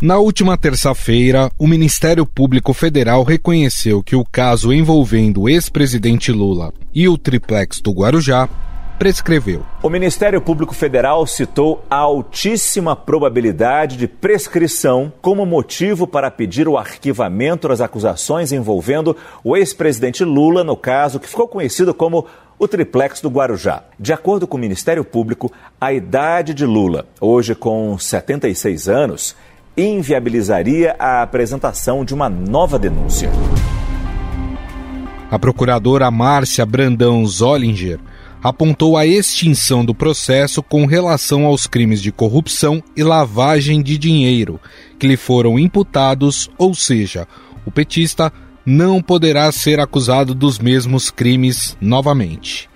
Na última terça-feira, o Ministério Público Federal reconheceu que o caso envolvendo o ex-presidente Lula e o triplex do Guarujá prescreveu. O Ministério Público Federal citou a altíssima probabilidade de prescrição como motivo para pedir o arquivamento das acusações envolvendo o ex-presidente Lula, no caso que ficou conhecido como o triplex do Guarujá. De acordo com o Ministério Público, a idade de Lula, hoje com 76 anos, inviabilizaria a apresentação de uma nova denúncia. A procuradora Márcia Brandão Zollinger apontou a extinção do processo com relação aos crimes de corrupção e lavagem de dinheiro que lhe foram imputados, ou seja, o petista não poderá ser acusado dos mesmos crimes novamente.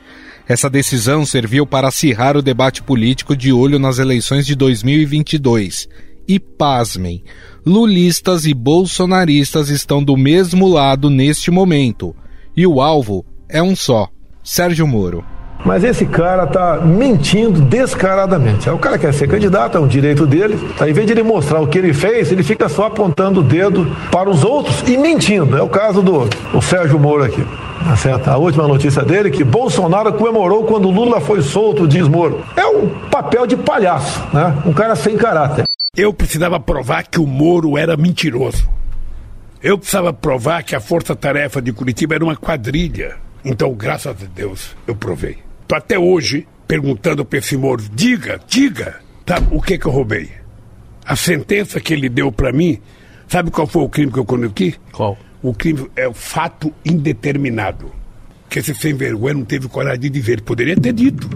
Essa decisão serviu para acirrar o debate político de olho nas eleições de 2022 e pasmem, lulistas e bolsonaristas estão do mesmo lado neste momento. E o alvo é um só: Sérgio Moro. Mas esse cara tá mentindo descaradamente. O cara quer ser candidato, é um direito dele. Tá, em vez de ele mostrar o que ele fez, ele fica só apontando o dedo para os outros e mentindo. É o caso do o Sérgio Moro aqui. Tá certo? A última notícia dele que Bolsonaro comemorou quando Lula foi solto, diz Moro. É um papel de palhaço, né? Um cara sem caráter. Eu precisava provar que o Moro era mentiroso. Eu precisava provar que a Força-Tarefa de Curitiba era uma quadrilha. Então, graças a Deus, eu provei. Tô até hoje perguntando para esse Moro, diga, diga, tá, o que que eu roubei? A sentença que ele deu para mim, sabe qual foi o crime que eu conheci? Qual? O crime é o fato indeterminado. Que esse sem vergonha não teve coragem de dizer, poderia ter dito.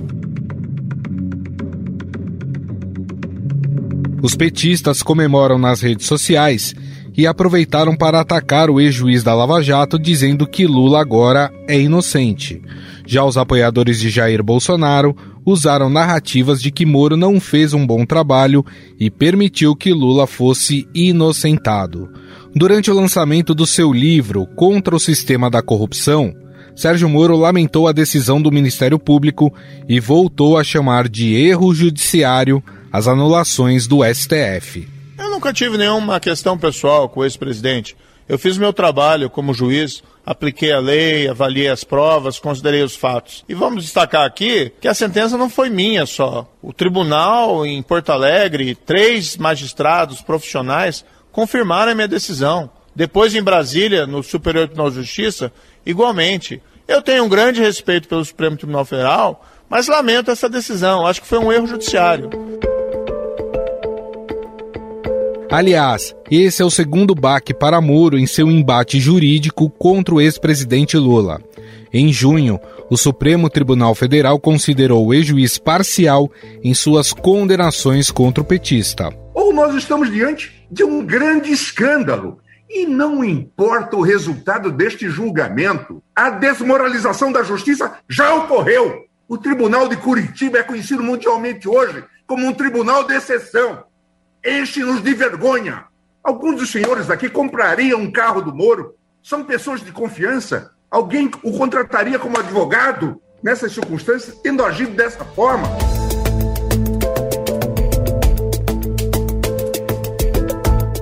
Os petistas comemoram nas redes sociais e aproveitaram para atacar o ex-juiz da Lava Jato, dizendo que Lula agora é inocente. Já os apoiadores de Jair Bolsonaro usaram narrativas de que Moro não fez um bom trabalho e permitiu que Lula fosse inocentado. Durante o lançamento do seu livro Contra o Sistema da Corrupção, Sérgio Moro lamentou a decisão do Ministério Público e voltou a chamar de erro judiciário as anulações do STF. Eu nunca tive nenhuma questão pessoal com o ex-presidente. Eu fiz meu trabalho como juiz, apliquei a lei, avaliei as provas, considerei os fatos. E vamos destacar aqui que a sentença não foi minha só. O tribunal em Porto Alegre, três magistrados profissionais confirmaram a minha decisão. Depois em Brasília, no Superior Tribunal de Justiça, igualmente. Eu tenho um grande respeito pelo Supremo Tribunal Federal, mas lamento essa decisão. Acho que foi um erro judiciário. Aliás, esse é o segundo baque para Moro em seu embate jurídico contra o ex-presidente Lula. Em junho, o Supremo Tribunal Federal considerou o ex-juiz parcial em suas condenações contra o petista. Ou nós estamos diante de um grande escândalo. E não importa o resultado deste julgamento, a desmoralização da justiça já ocorreu. O Tribunal de Curitiba é conhecido mundialmente hoje como um tribunal de exceção enche-nos de vergonha. Alguns dos senhores aqui comprariam um carro do Moro, são pessoas de confiança. Alguém o contrataria como advogado nessas circunstâncias, tendo agido dessa forma?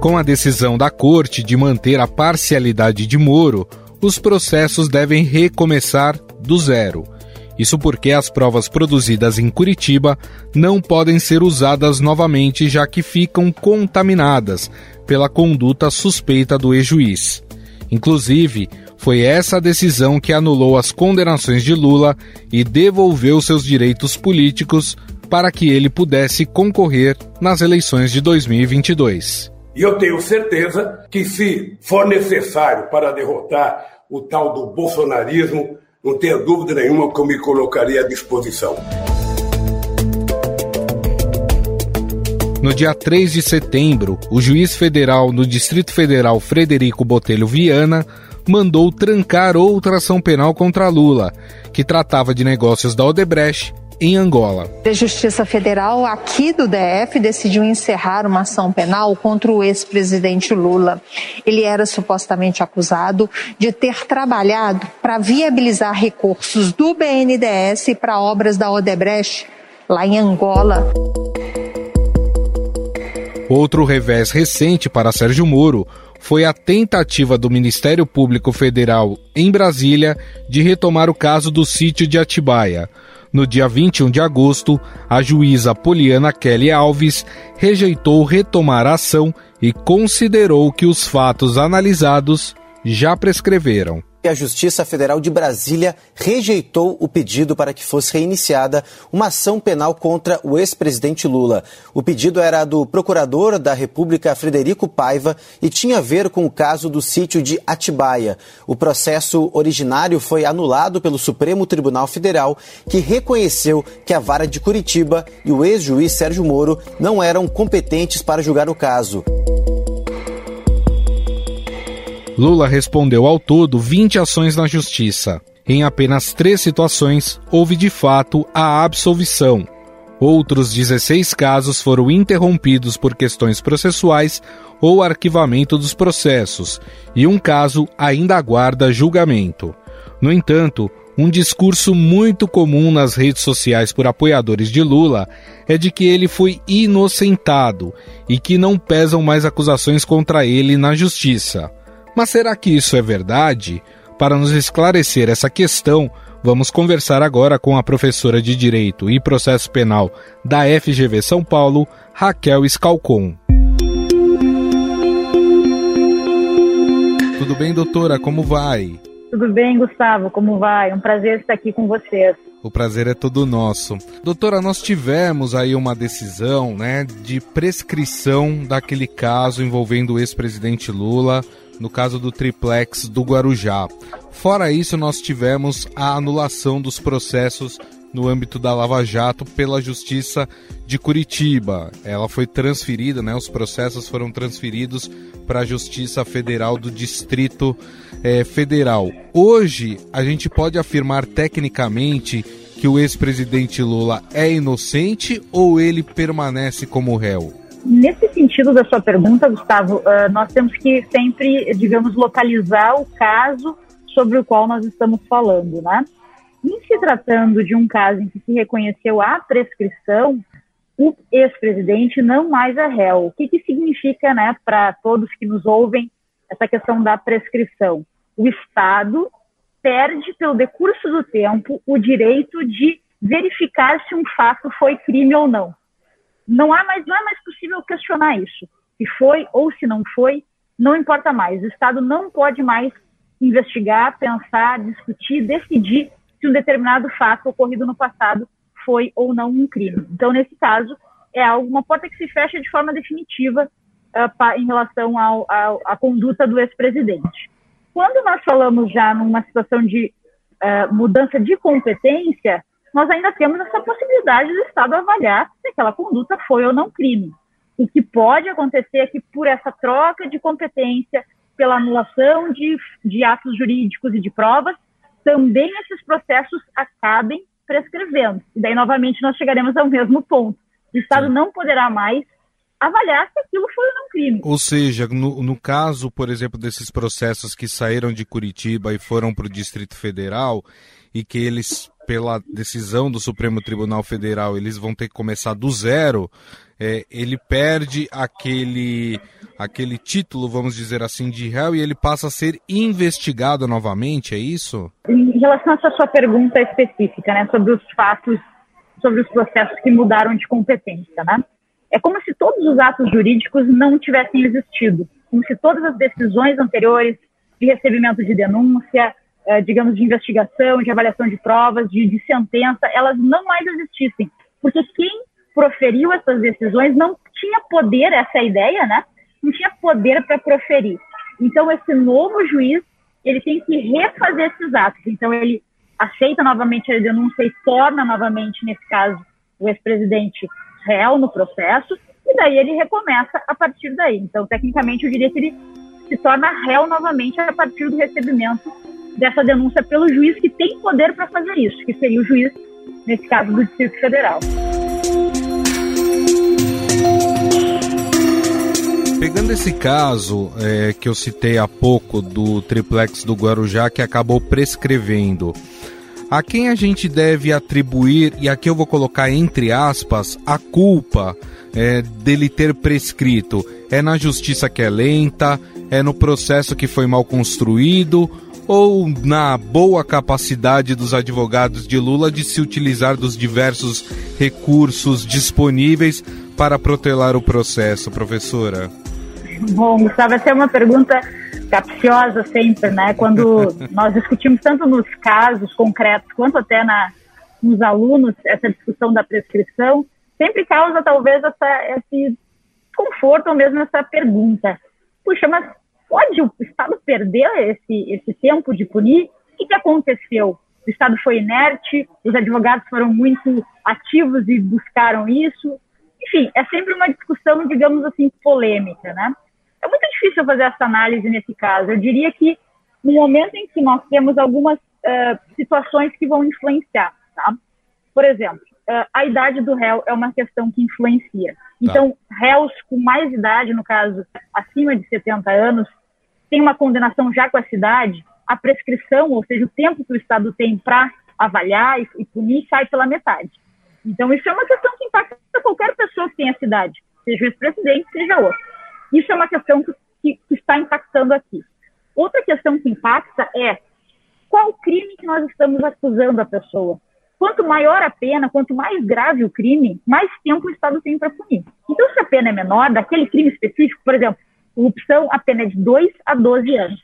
Com a decisão da corte de manter a parcialidade de Moro, os processos devem recomeçar do zero. Isso porque as provas produzidas em Curitiba não podem ser usadas novamente, já que ficam contaminadas pela conduta suspeita do ex-juiz. Inclusive, foi essa decisão que anulou as condenações de Lula e devolveu seus direitos políticos para que ele pudesse concorrer nas eleições de 2022. E eu tenho certeza que, se for necessário para derrotar o tal do bolsonarismo, não tenha dúvida nenhuma que eu me colocaria à disposição. No dia 3 de setembro, o juiz federal no Distrito Federal Frederico Botelho Viana mandou trancar outra ação penal contra Lula, que tratava de negócios da Odebrecht em Angola. A Justiça Federal aqui do DF decidiu encerrar uma ação penal contra o ex-presidente Lula. Ele era supostamente acusado de ter trabalhado para viabilizar recursos do BNDES para obras da Odebrecht lá em Angola. Outro revés recente para Sérgio Moro foi a tentativa do Ministério Público Federal em Brasília de retomar o caso do sítio de Atibaia. No dia 21 de agosto, a juíza Poliana Kelly Alves rejeitou retomar a ação e considerou que os fatos analisados já prescreveram a Justiça Federal de Brasília rejeitou o pedido para que fosse reiniciada uma ação penal contra o ex-presidente Lula. O pedido era do procurador da República Frederico Paiva e tinha a ver com o caso do sítio de Atibaia. O processo originário foi anulado pelo Supremo Tribunal Federal, que reconheceu que a vara de Curitiba e o ex-juiz Sérgio Moro não eram competentes para julgar o caso. Lula respondeu ao todo 20 ações na justiça. Em apenas três situações, houve de fato a absolvição. Outros 16 casos foram interrompidos por questões processuais ou arquivamento dos processos, e um caso ainda aguarda julgamento. No entanto, um discurso muito comum nas redes sociais por apoiadores de Lula é de que ele foi inocentado e que não pesam mais acusações contra ele na justiça. Mas será que isso é verdade? Para nos esclarecer essa questão, vamos conversar agora com a professora de Direito e Processo Penal da FGV São Paulo, Raquel Scalcon. Tudo bem, doutora? Como vai? Tudo bem, Gustavo? Como vai? Um prazer estar aqui com vocês. O prazer é todo nosso. Doutora, nós tivemos aí uma decisão né, de prescrição daquele caso envolvendo o ex-presidente Lula no caso do triplex do Guarujá. Fora isso, nós tivemos a anulação dos processos no âmbito da Lava Jato pela Justiça de Curitiba. Ela foi transferida, né, os processos foram transferidos para a Justiça Federal do Distrito eh, Federal. Hoje, a gente pode afirmar tecnicamente que o ex-presidente Lula é inocente ou ele permanece como réu? Nesse sentido da sua pergunta, Gustavo, uh, nós temos que sempre, digamos, localizar o caso sobre o qual nós estamos falando, né? Em se tratando de um caso em que se reconheceu a prescrição, o ex-presidente não mais é réu. O que, que significa, né, para todos que nos ouvem, essa questão da prescrição? O Estado perde, pelo decurso do tempo, o direito de verificar se um fato foi crime ou não. Não, há mais, não é mais possível questionar isso. Se foi ou se não foi, não importa mais. O Estado não pode mais investigar, pensar, discutir, decidir se um determinado fato ocorrido no passado foi ou não um crime. Então, nesse caso, é algo, uma porta que se fecha de forma definitiva uh, em relação à conduta do ex-presidente. Quando nós falamos já numa situação de uh, mudança de competência, nós ainda temos essa possibilidade do Estado avaliar se aquela conduta foi ou não crime. O que pode acontecer é que, por essa troca de competência, pela anulação de, de atos jurídicos e de provas, também esses processos acabem prescrevendo. E daí, novamente, nós chegaremos ao mesmo ponto. O Estado Sim. não poderá mais avaliar se aquilo foi ou não crime. Ou seja, no, no caso, por exemplo, desses processos que saíram de Curitiba e foram para o Distrito Federal e que eles pela decisão do Supremo Tribunal Federal, eles vão ter que começar do zero, é, ele perde aquele, aquele título, vamos dizer assim, de réu e ele passa a ser investigado novamente, é isso? Em relação a essa sua pergunta específica, né, sobre os fatos, sobre os processos que mudaram de competência, né? É como se todos os atos jurídicos não tivessem existido, como se todas as decisões anteriores de recebimento de denúncia, é, digamos, de investigação, de avaliação de provas, de, de sentença, elas não mais existissem. Porque quem proferiu essas decisões não tinha poder, essa é a ideia, né? Não tinha poder para proferir. Então, esse novo juiz, ele tem que refazer esses atos. Então, ele aceita novamente a denúncia e torna novamente, nesse caso, o ex-presidente réu no processo, e daí ele recomeça a partir daí. Então, tecnicamente, eu diria que ele se torna réu novamente a partir do recebimento dessa denúncia pelo juiz que tem poder para fazer isso, que seria o juiz, nesse caso, do Distrito Federal. Pegando esse caso é, que eu citei há pouco do triplex do Guarujá que acabou prescrevendo, a quem a gente deve atribuir, e aqui eu vou colocar entre aspas, a culpa é, dele ter prescrito? É na justiça que é lenta? É no processo que foi mal construído? Ou na boa capacidade dos advogados de Lula de se utilizar dos diversos recursos disponíveis para protelar o processo, professora? Bom, Gustavo, essa é uma pergunta capciosa sempre, né? Quando nós discutimos tanto nos casos concretos quanto até na, nos alunos essa discussão da prescrição, sempre causa talvez essa, esse conforto ou mesmo essa pergunta. Puxa, mas pode o Estado perder esse, esse tempo de punir? O que, que aconteceu? O Estado foi inerte, os advogados foram muito ativos e buscaram isso. Enfim, é sempre uma discussão, digamos assim, polêmica, né? É muito difícil fazer essa análise nesse caso. Eu diria que no momento em que nós temos algumas uh, situações que vão influenciar, tá? Por exemplo, uh, a idade do réu é uma questão que influencia. Tá. Então, réus com mais idade, no caso, acima de 70 anos, tem uma condenação já com essa idade, a prescrição, ou seja, o tempo que o Estado tem para avaliar e, e punir, sai pela metade. Então, isso é uma questão que impacta qualquer pessoa que tem essa idade, seja o ex-presidente, seja outro. Isso é uma questão que, que, está impactando aqui. Outra questão que impacta é qual crime que nós estamos acusando a pessoa. Quanto maior a pena, quanto mais grave o crime, mais tempo o Estado tem para punir. Então, se a pena é menor, daquele crime específico, por exemplo, corrupção, a pena é de 2 a 12 anos.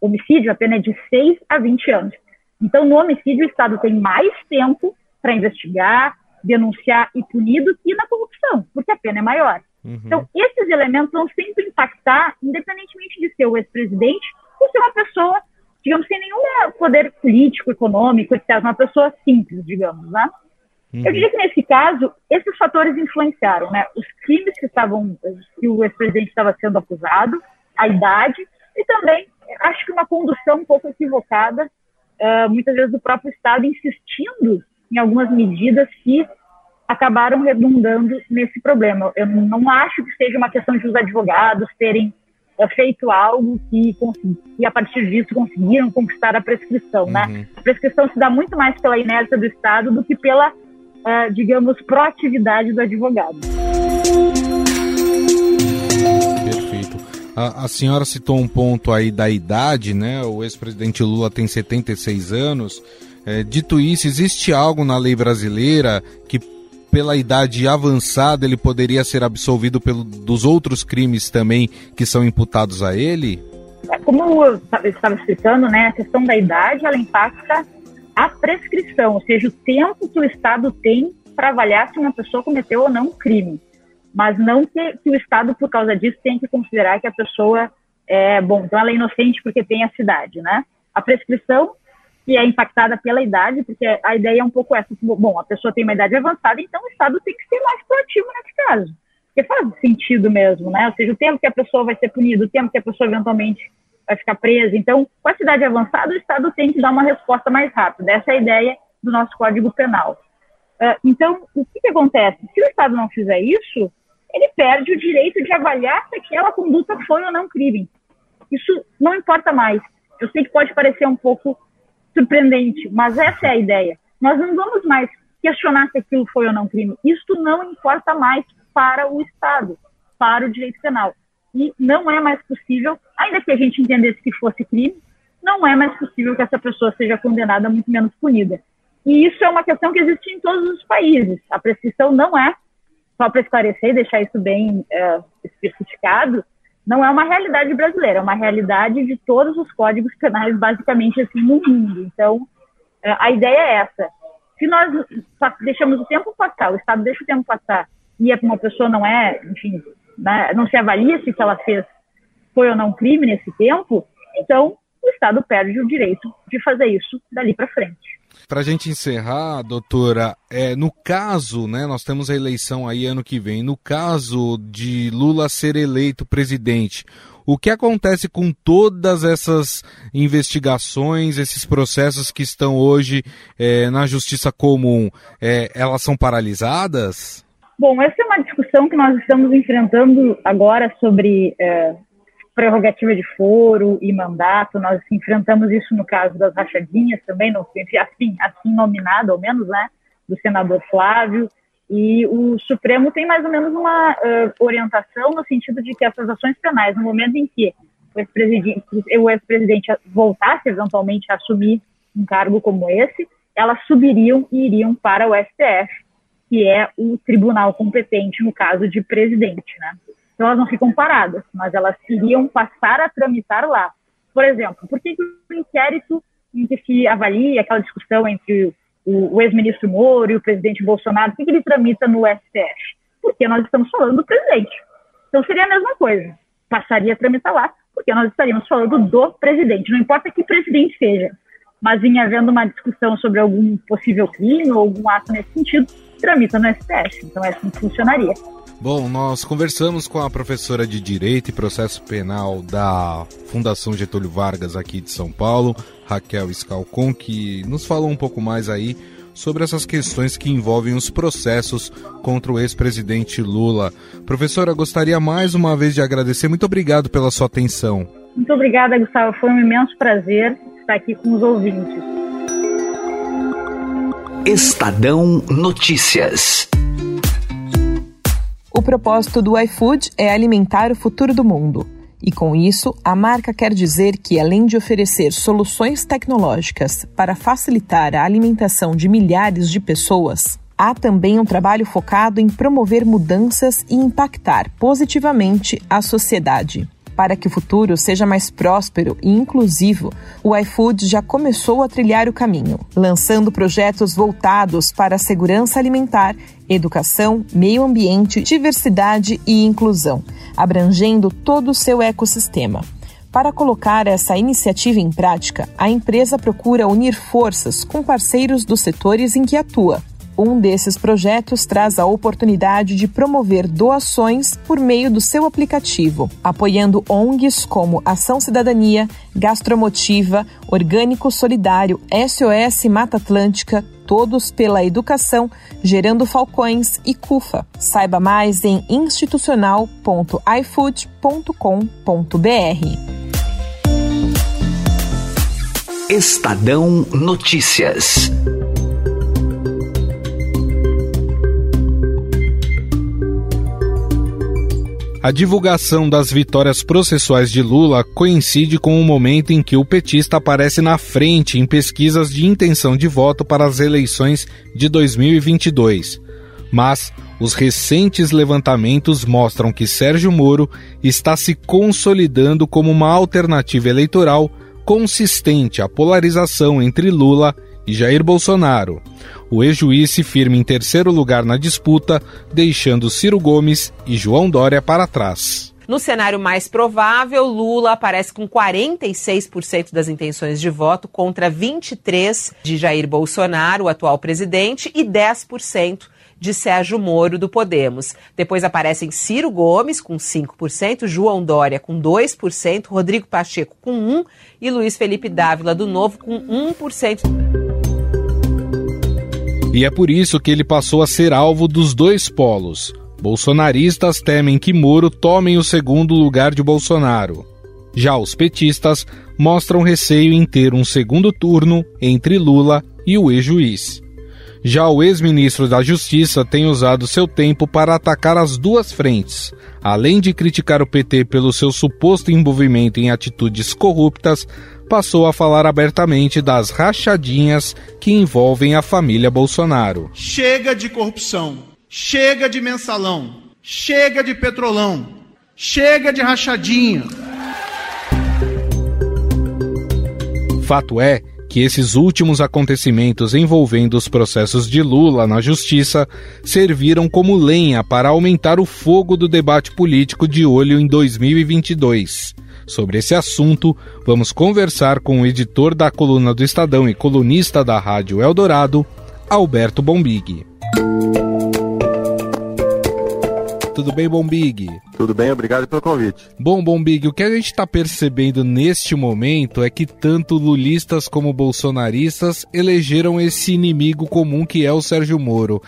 Homicídio, a pena é de 6 a 20 anos. Então, no homicídio, o Estado tem mais tempo para investigar, denunciar e punir do que na corrupção, porque a pena é maior. Uhum. Então, esses elementos vão sempre impactar, independentemente de ser o ex-presidente ou ser uma pessoa, digamos, sem nenhum poder político, econômico, etc., uma pessoa simples, digamos, né? Uhum. Eu diria que nesse caso, esses fatores influenciaram, né? Os crimes que estavam, que o ex-presidente estava sendo acusado, a idade e também, acho que uma condução um pouco equivocada, uh, muitas vezes do próprio Estado insistindo em algumas medidas que acabaram redundando nesse problema. Eu não acho que seja uma questão de os advogados terem é, feito algo que, que, a partir disso conseguiram conquistar a prescrição, né? uhum. né? A prescrição se dá muito mais pela inércia do Estado do que pela, uh, digamos, proatividade do advogado. Perfeito. A, a, senhora citou um ponto aí da idade, né? O ex-presidente Lula tem 76 anos. É, dito isso, existe algo na lei brasileira que pela idade avançada, ele poderia ser absolvido pelo, dos outros crimes também que são imputados a ele? Como eu estava explicando, né, a questão da idade ela impacta a prescrição, ou seja, o tempo que o Estado tem para avaliar se uma pessoa cometeu ou não um crime. Mas não que, que o Estado, por causa disso, tem que considerar que a pessoa é, bom, então ela é inocente porque tem a cidade, né? A prescrição que é impactada pela idade, porque a ideia é um pouco essa, tipo, bom, a pessoa tem uma idade avançada, então o Estado tem que ser mais proativo nesse caso. Porque faz sentido mesmo, né? Ou seja, o tempo que a pessoa vai ser punida, o tempo que a pessoa eventualmente vai ficar presa. Então, com a idade avançada, o Estado tem que dar uma resposta mais rápida. Essa é a ideia do nosso Código Penal. Uh, então, o que, que acontece? Se o Estado não fizer isso, ele perde o direito de avaliar se aquela conduta foi ou não crime. Isso não importa mais. Eu sei que pode parecer um pouco surpreendente, mas essa é a ideia. Nós não vamos mais questionar se aquilo foi ou não crime. Isto não importa mais para o Estado, para o direito penal. E não é mais possível, ainda que a gente entendesse que fosse crime, não é mais possível que essa pessoa seja condenada muito menos punida. E isso é uma questão que existe em todos os países. A prescrição não é, só para esclarecer e deixar isso bem é, especificado, não é uma realidade brasileira, é uma realidade de todos os códigos penais, basicamente, assim, no mundo. Então, é, a ideia é essa. Se nós deixamos o tempo passar, o Estado deixa o tempo passar, e uma pessoa não é, enfim, né, não se avalia se o que ela fez foi ou não crime nesse tempo, então o Estado perde o direito de fazer isso dali para frente. Para a gente encerrar, doutora, é, no caso, né, nós temos a eleição aí ano que vem, no caso de Lula ser eleito presidente, o que acontece com todas essas investigações, esses processos que estão hoje é, na justiça comum? É, elas são paralisadas? Bom, essa é uma discussão que nós estamos enfrentando agora sobre é, prerrogativa de foro e mandato. Nós enfrentamos isso no caso das rachadinhas também, no, assim, assim nominado, ao menos, né, do senador Flávio. E o Supremo tem mais ou menos uma uh, orientação no sentido de que essas ações penais, no momento em que o ex-presidente, o ex-presidente voltasse eventualmente a assumir um cargo como esse, elas subiriam e iriam para o STF, que é o tribunal competente no caso de presidente, né? Então elas não ficam paradas, mas elas iriam passar a tramitar lá. Por exemplo, por que, o inquérito em que se avalia aquela discussão entre o, o ex-ministro Moro e o presidente Bolsonaro, por que, que ele tramita no STF? Porque nós estamos falando do presidente. Então seria a mesma coisa. Passaria a tramitar lá, porque nós estaríamos falando do presidente. Não importa que presidente seja, mas em havendo uma discussão sobre algum possível crime ou algum ato nesse sentido, tramita no STF. Então é assim que funcionaria. Bom, nós conversamos com a professora de Direito e Processo Penal da Fundação Getúlio Vargas aqui de São Paulo, Raquel Scalcon, que nos falou um pouco mais aí sobre essas questões que envolvem os processos contra o ex-presidente Lula. Professora, gostaria mais uma vez de agradecer. Muito obrigado pela sua atenção. Muito obrigada, Gustavo. Foi um imenso prazer estar aqui com os ouvintes. Estadão Notícias. O propósito do iFood é alimentar o futuro do mundo. E com isso, a marca quer dizer que, além de oferecer soluções tecnológicas para facilitar a alimentação de milhares de pessoas, há também um trabalho focado em promover mudanças e impactar positivamente a sociedade. Para que o futuro seja mais próspero e inclusivo, o iFood já começou a trilhar o caminho, lançando projetos voltados para a segurança alimentar, educação, meio ambiente, diversidade e inclusão, abrangendo todo o seu ecossistema. Para colocar essa iniciativa em prática, a empresa procura unir forças com parceiros dos setores em que atua um desses projetos traz a oportunidade de promover doações por meio do seu aplicativo, apoiando ONGs como Ação Cidadania, Gastromotiva, Orgânico Solidário, SOS Mata Atlântica, Todos pela Educação, Gerando Falcões e CUFA. Saiba mais em institucional.ifood.com.br. Estadão Notícias. A divulgação das vitórias processuais de Lula coincide com o momento em que o petista aparece na frente em pesquisas de intenção de voto para as eleições de 2022. Mas os recentes levantamentos mostram que Sérgio Moro está se consolidando como uma alternativa eleitoral consistente à polarização entre Lula e Jair Bolsonaro. O ex-juiz se firma em terceiro lugar na disputa, deixando Ciro Gomes e João Dória para trás. No cenário mais provável, Lula aparece com 46% das intenções de voto contra 23% de Jair Bolsonaro, o atual presidente, e 10% de Sérgio Moro do Podemos. Depois aparecem Ciro Gomes com 5%, João Dória com 2%, Rodrigo Pacheco com 1% e Luiz Felipe Dávila do Novo com 1%. E é por isso que ele passou a ser alvo dos dois polos. Bolsonaristas temem que Moro tome o segundo lugar de Bolsonaro. Já os petistas mostram receio em ter um segundo turno entre Lula e o ex-juiz. Já o ex-ministro da Justiça tem usado seu tempo para atacar as duas frentes, além de criticar o PT pelo seu suposto envolvimento em atitudes corruptas, passou a falar abertamente das rachadinhas que envolvem a família Bolsonaro. Chega de corrupção, chega de mensalão, chega de petrolão, chega de rachadinha. Fato é que esses últimos acontecimentos envolvendo os processos de Lula na justiça serviram como lenha para aumentar o fogo do debate político de olho em 2022. Sobre esse assunto, vamos conversar com o editor da coluna do Estadão e colunista da Rádio Eldorado, Alberto Bombig. Tudo bem, Bombig? Tudo bem, obrigado pelo convite. Bom, Bombig, o que a gente está percebendo neste momento é que tanto lulistas como bolsonaristas elegeram esse inimigo comum que é o Sérgio Moro.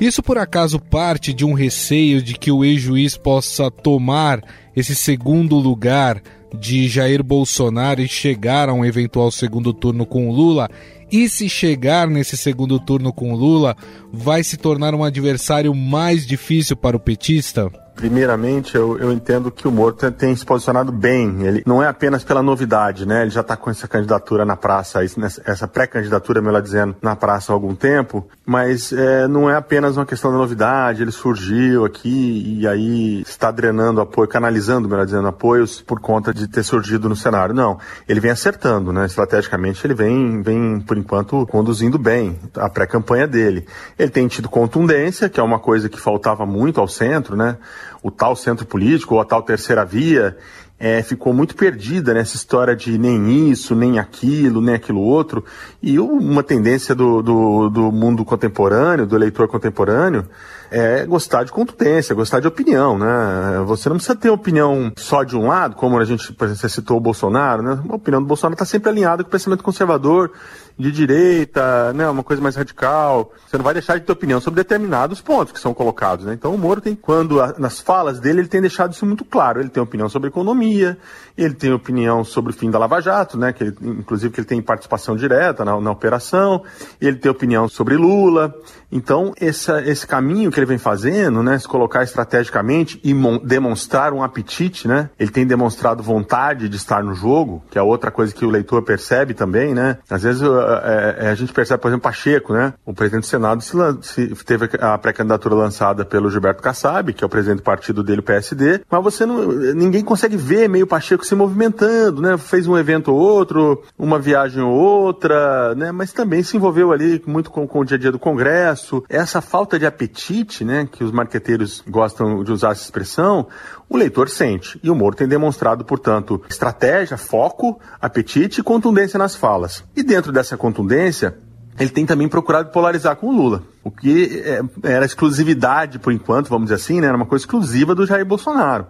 Isso por acaso parte de um receio de que o ex-juiz possa tomar esse segundo lugar de Jair Bolsonaro e chegar a um eventual segundo turno com Lula? E se chegar nesse segundo turno com Lula, vai se tornar um adversário mais difícil para o petista? Primeiramente, eu, eu entendo que o Moro tem, tem, se posicionado bem. Ele não é apenas pela novidade, né? Ele já está com essa candidatura na praça, essa pré-candidatura, melhor dizendo, na praça há algum tempo. Mas é, não é apenas uma questão da novidade. Ele surgiu aqui e aí está drenando apoio, canalizando, melhor dizendo, apoios por conta de ter surgido no cenário. Não, ele vem acertando, né? Estrategicamente, ele vem, vem por enquanto, conduzindo bem a pré-campanha dele. Ele tem tido contundência, que é uma coisa que faltava muito ao centro, né? O tal centro político ou a tal terceira via é, ficou muito perdida nessa história de nem isso, nem aquilo, nem aquilo outro. E uma tendência do, do, do mundo contemporâneo, do eleitor contemporâneo, é gostar de contundência, gostar de opinião, né? Você não precisa ter opinião só de um lado, como a gente, por exemplo, citou o Bolsonaro, né? A opinião do Bolsonaro está sempre alinhada com o pensamento conservador de direita, né, uma coisa mais radical. Você não vai deixar de ter opinião sobre determinados pontos que são colocados, né? Então o Moro tem, quando nas falas dele, ele tem deixado isso muito claro. Ele tem opinião sobre economia, ele tem opinião sobre o fim da Lava Jato, né? Que ele, inclusive que ele tem participação direta na, na operação. Ele tem opinião sobre Lula. Então esse caminho que ele vem fazendo, né, se colocar estrategicamente e demonstrar um apetite, né? Ele tem demonstrado vontade de estar no jogo, que é outra coisa que o leitor percebe também, né? Às vezes é, é, a gente percebe, por exemplo, Pacheco, né? O presidente do Senado se, se teve a pré-candidatura lançada pelo Gilberto Kassab, que é o presidente do partido dele, o PSD, mas você não, ninguém consegue ver meio Pacheco se movimentando, né? Fez um evento ou outro, uma viagem ou outra, né? Mas também se envolveu ali muito com, com o dia a dia do Congresso. Essa falta de apetite, né? Que os marqueteiros gostam de usar essa expressão, o leitor sente. E o Moro tem demonstrado, portanto, estratégia, foco, apetite e contundência nas falas. E dentro dessa contundência, ele tem também procurado polarizar com o Lula. O que é, era exclusividade, por enquanto, vamos dizer assim, né? Era uma coisa exclusiva do Jair Bolsonaro.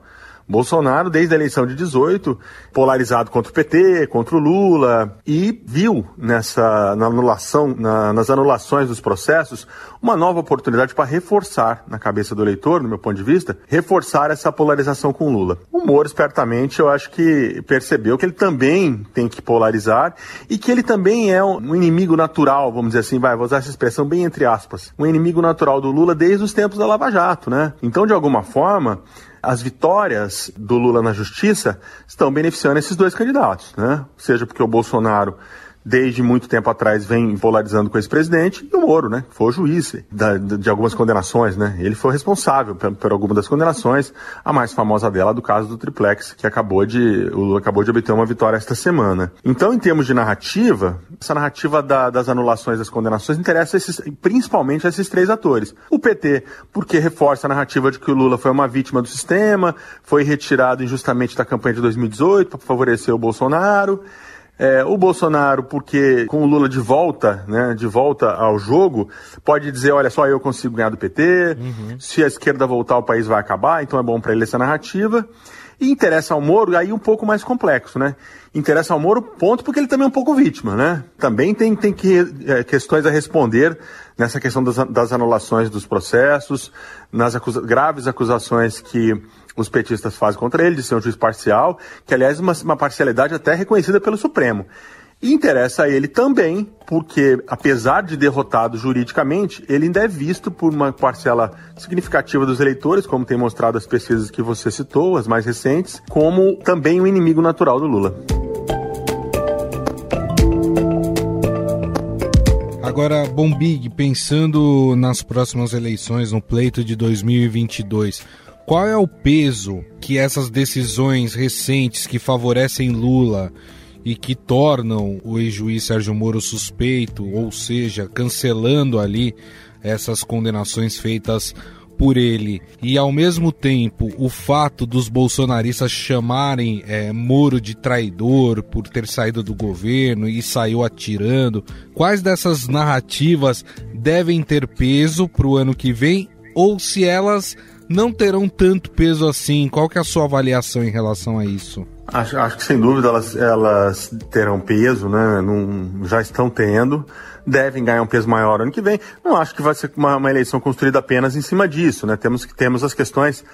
Bolsonaro, desde a eleição de 18, polarizado contra o PT, contra o Lula, e viu nessa na anulação, na, nas anulações dos processos, uma nova oportunidade para reforçar, na cabeça do eleitor, no meu ponto de vista, reforçar essa polarização com o Lula. O Moro, espertamente, eu acho que percebeu que ele também tem que polarizar e que ele também é um inimigo natural, vamos dizer assim, vai, vou usar essa expressão bem entre aspas, um inimigo natural do Lula desde os tempos da Lava Jato, né? Então, de alguma forma, as vitórias do Lula na justiça estão beneficiando esses dois candidatos, né? Seja porque o Bolsonaro desde muito tempo atrás vem polarizando com esse presidente, e o Moro, né? Foi o juiz da, de algumas condenações, né? Ele foi responsável por, por algumas das condenações, a mais famosa dela do caso do triplex, que acabou de, o Lula acabou de obter uma vitória esta semana. Então, em termos de narrativa, essa narrativa da, das anulações das condenações interessa esses, principalmente a esses três atores. O PT, porque reforça a narrativa de que o Lula foi uma vítima do sistema, foi retirado injustamente da campanha de 2018 para favorecer o Bolsonaro. É, o Bolsonaro, porque com o Lula de volta, né, de volta ao jogo, pode dizer, olha só, eu consigo ganhar do PT, uhum. se a esquerda voltar o país vai acabar, então é bom para ele essa narrativa. E interessa ao Moro, aí um pouco mais complexo, né? Interessa ao Moro, ponto, porque ele também é um pouco vítima, né? Também tem, tem que, é, questões a responder nessa questão das, das anulações dos processos, nas acusa graves acusações que os petistas fazem contra ele, de ser um juiz parcial, que aliás uma, uma parcialidade até reconhecida pelo Supremo. E interessa a ele também, porque apesar de derrotado juridicamente, ele ainda é visto por uma parcela significativa dos eleitores, como tem mostrado as pesquisas que você citou, as mais recentes, como também um inimigo natural do Lula. Agora, Bombig, pensando nas próximas eleições, no pleito de 2022, qual é o peso que essas decisões recentes que favorecem Lula e que tornam o ex-juiz Sérgio Moro suspeito, ou seja, cancelando ali essas condenações feitas por ele? E ao mesmo tempo o fato dos bolsonaristas chamarem é, Moro de traidor por ter saído do governo e saiu atirando, quais dessas narrativas devem ter peso para o ano que vem? Ou se elas não terão tanto peso assim. Qual que é a sua avaliação em relação a isso? Acho, acho que sem dúvida elas, elas terão peso, né? Não, já estão tendo, devem ganhar um peso maior ano que vem. Não acho que vai ser uma, uma eleição construída apenas em cima disso, né? Temos, temos as questões,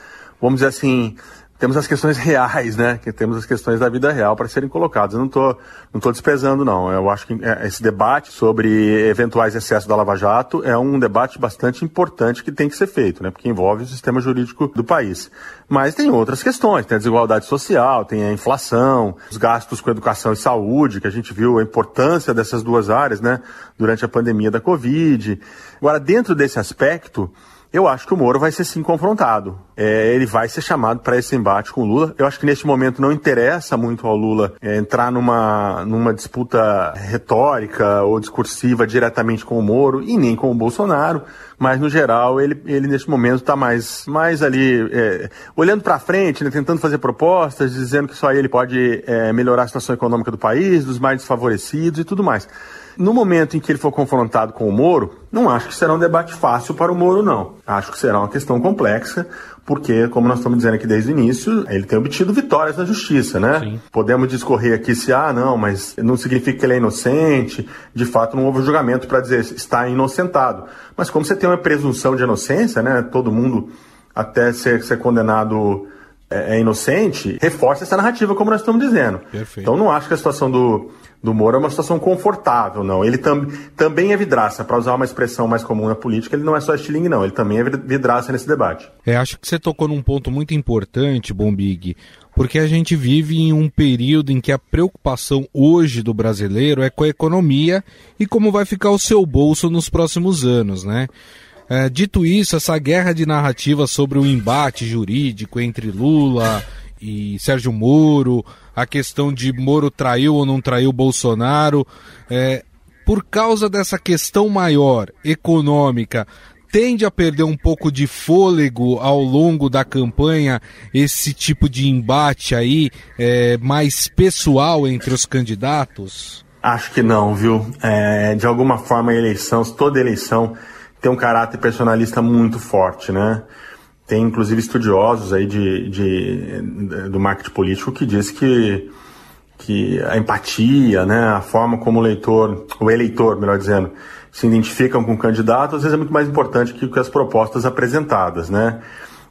vamos dizer assim, temos as questões reais, né? Que temos as questões da vida real para serem colocadas. Eu não estou não tô desprezando, não. Eu acho que é, esse debate sobre eventuais excessos da Lava Jato é um debate bastante importante que tem que ser feito, né? Porque envolve o sistema jurídico do país. Mas tem outras questões, tem a desigualdade social, tem a inflação, os gastos com educação e saúde, que a gente viu a importância dessas duas áreas, né? Durante a pandemia da Covid. Agora, dentro desse aspecto, eu acho que o Moro vai ser sim confrontado. É, ele vai ser chamado para esse embate com o Lula. Eu acho que neste momento não interessa muito ao Lula é, entrar numa, numa disputa retórica ou discursiva diretamente com o Moro e nem com o Bolsonaro. Mas no geral ele, ele neste momento está mais, mais ali é, olhando para frente, né, tentando fazer propostas, dizendo que só ele pode é, melhorar a situação econômica do país, dos mais desfavorecidos e tudo mais. No momento em que ele for confrontado com o Moro, não acho que será um debate fácil para o Moro, não. Acho que será uma questão complexa, porque, como nós estamos dizendo aqui desde o início, ele tem obtido vitórias na justiça, né? Sim. Podemos discorrer aqui se, ah, não, mas não significa que ele é inocente. De fato, não houve julgamento para dizer está inocentado. Mas como você tem uma presunção de inocência, né? Todo mundo, até ser, ser condenado é, é inocente, reforça essa narrativa, como nós estamos dizendo. Perfeito. Então, não acho que a situação do do Moro é uma situação confortável, não. Ele tam, também é vidraça, para usar uma expressão mais comum na política, ele não é só estilingue, não. Ele também é vidraça nesse debate. É, acho que você tocou num ponto muito importante, Bombig, porque a gente vive em um período em que a preocupação hoje do brasileiro é com a economia e como vai ficar o seu bolso nos próximos anos, né? É, dito isso, essa guerra de narrativa sobre o embate jurídico entre Lula e Sérgio Moro, a questão de Moro traiu ou não traiu Bolsonaro, é, por causa dessa questão maior, econômica, tende a perder um pouco de fôlego ao longo da campanha esse tipo de embate aí é, mais pessoal entre os candidatos? Acho que não, viu? É, de alguma forma a eleição, toda eleição tem um caráter personalista muito forte, né? Tem inclusive estudiosos aí de, de, do marketing político que diz que, que a empatia, né, a forma como o leitor, o eleitor, melhor dizendo, se identificam com o candidato, às vezes é muito mais importante que, que as propostas apresentadas, né?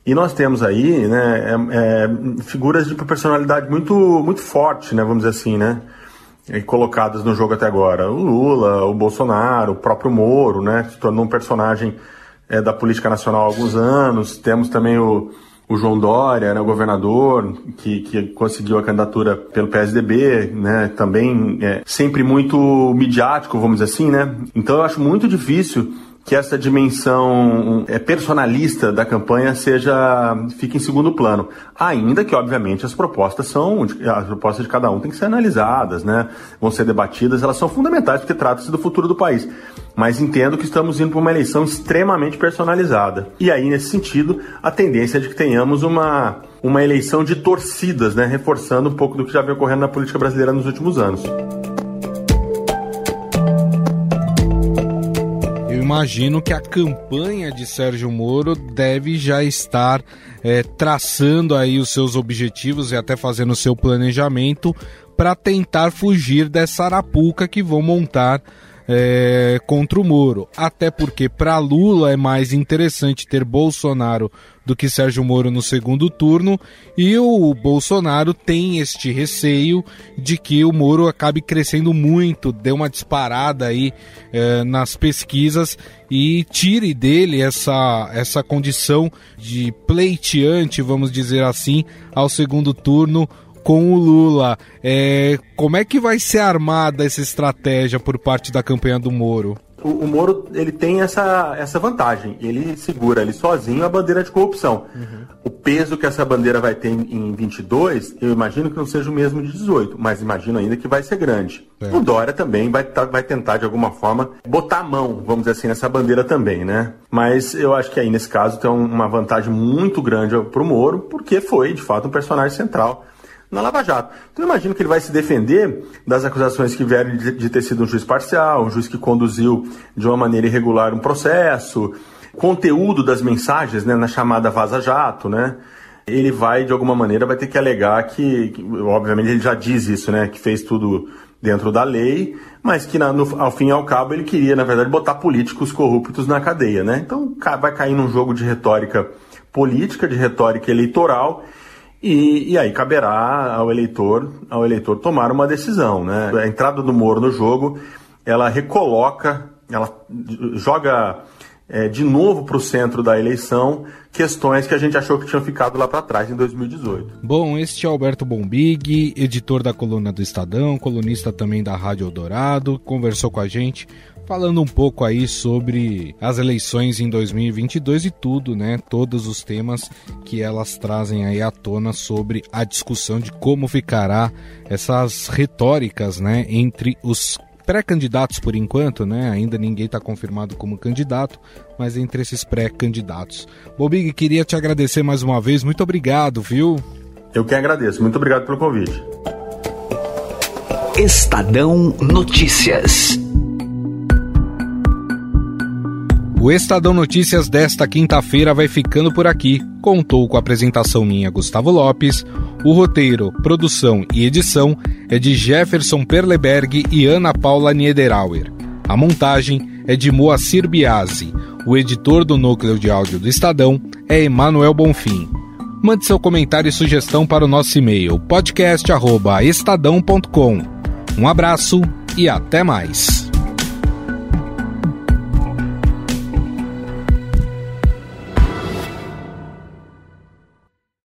E nós temos aí, né, é, é, figuras de personalidade muito, muito forte, né, vamos dizer assim, né? colocadas no jogo até agora. O Lula, o Bolsonaro, o próprio Moro, né, que se tornou um personagem é, da política nacional há alguns anos. Temos também o, o João Dória, né, o governador, que, que conseguiu a candidatura pelo PSDB, né, também é, sempre muito midiático, vamos dizer assim, né. Então eu acho muito difícil que essa dimensão é, personalista da campanha seja fique em segundo plano. Ainda que, obviamente, as propostas são as propostas de cada um têm que ser analisadas, né? Vão ser debatidas, elas são fundamentais porque trata-se do futuro do país. Mas entendo que estamos indo para uma eleição extremamente personalizada. E aí, nesse sentido, a tendência é de que tenhamos uma, uma eleição de torcidas, né? Reforçando um pouco do que já vem ocorrendo na política brasileira nos últimos anos. Imagino que a campanha de Sérgio Moro deve já estar é, traçando aí os seus objetivos e até fazendo o seu planejamento para tentar fugir dessa arapuca que vão montar é, contra o Moro. Até porque para Lula é mais interessante ter Bolsonaro do que Sérgio Moro no segundo turno e o Bolsonaro tem este receio de que o Moro acabe crescendo muito, dê uma disparada aí é, nas pesquisas e tire dele essa, essa condição de pleiteante, vamos dizer assim, ao segundo turno com o Lula. É, como é que vai ser armada essa estratégia por parte da campanha do Moro? O, o, Moro ele tem essa, essa vantagem. Ele segura ali sozinho a bandeira de corrupção. Uhum. O peso que essa bandeira vai ter em, em 22, eu imagino que não seja o mesmo de 18, mas imagino ainda que vai ser grande. É. O Dória também vai, tá, vai tentar, de alguma forma, botar a mão, vamos dizer assim, nessa bandeira também, né? Mas eu acho que aí, nesse caso, tem uma vantagem muito grande para o Moro, porque foi, de fato, um personagem central na Lava Jato. Então eu imagino que ele vai se defender das acusações que vieram de, de ter sido um juiz parcial, um juiz que conduziu de uma maneira irregular um processo, conteúdo das mensagens, né, na chamada Vaza Jato, né, ele vai, de alguma maneira, vai ter que alegar que, que obviamente ele já diz isso, né, que fez tudo dentro da lei, mas que na, no, ao fim e ao cabo ele queria, na verdade, botar políticos corruptos na cadeia, né? Então vai cair num jogo de retórica política, de retórica eleitoral, e, e, aí caberá ao eleitor, ao eleitor tomar uma decisão, né? A entrada do Moro no jogo, ela recoloca, ela joga é, de novo para o centro da eleição questões que a gente achou que tinham ficado lá para trás em 2018. Bom, este é Alberto Bombig, editor da coluna do Estadão, colunista também da Rádio Eldorado, conversou com a gente falando um pouco aí sobre as eleições em 2022 e tudo, né? Todos os temas que elas trazem aí à tona sobre a discussão de como ficará essas retóricas, né, entre os pré-candidatos por enquanto, né? Ainda ninguém está confirmado como candidato, mas entre esses pré-candidatos. Bobig, queria te agradecer mais uma vez. Muito obrigado, viu? Eu que agradeço. Muito obrigado pelo convite. Estadão Notícias. O Estadão Notícias desta quinta-feira vai ficando por aqui. Contou com a apresentação minha, Gustavo Lopes. O roteiro, produção e edição é de Jefferson Perleberg e Ana Paula Niederauer. A montagem é de Moacir Biasi. O editor do núcleo de áudio do Estadão é Emanuel Bonfim. Mande seu comentário e sugestão para o nosso e-mail podcast@estadão.com. Um abraço e até mais.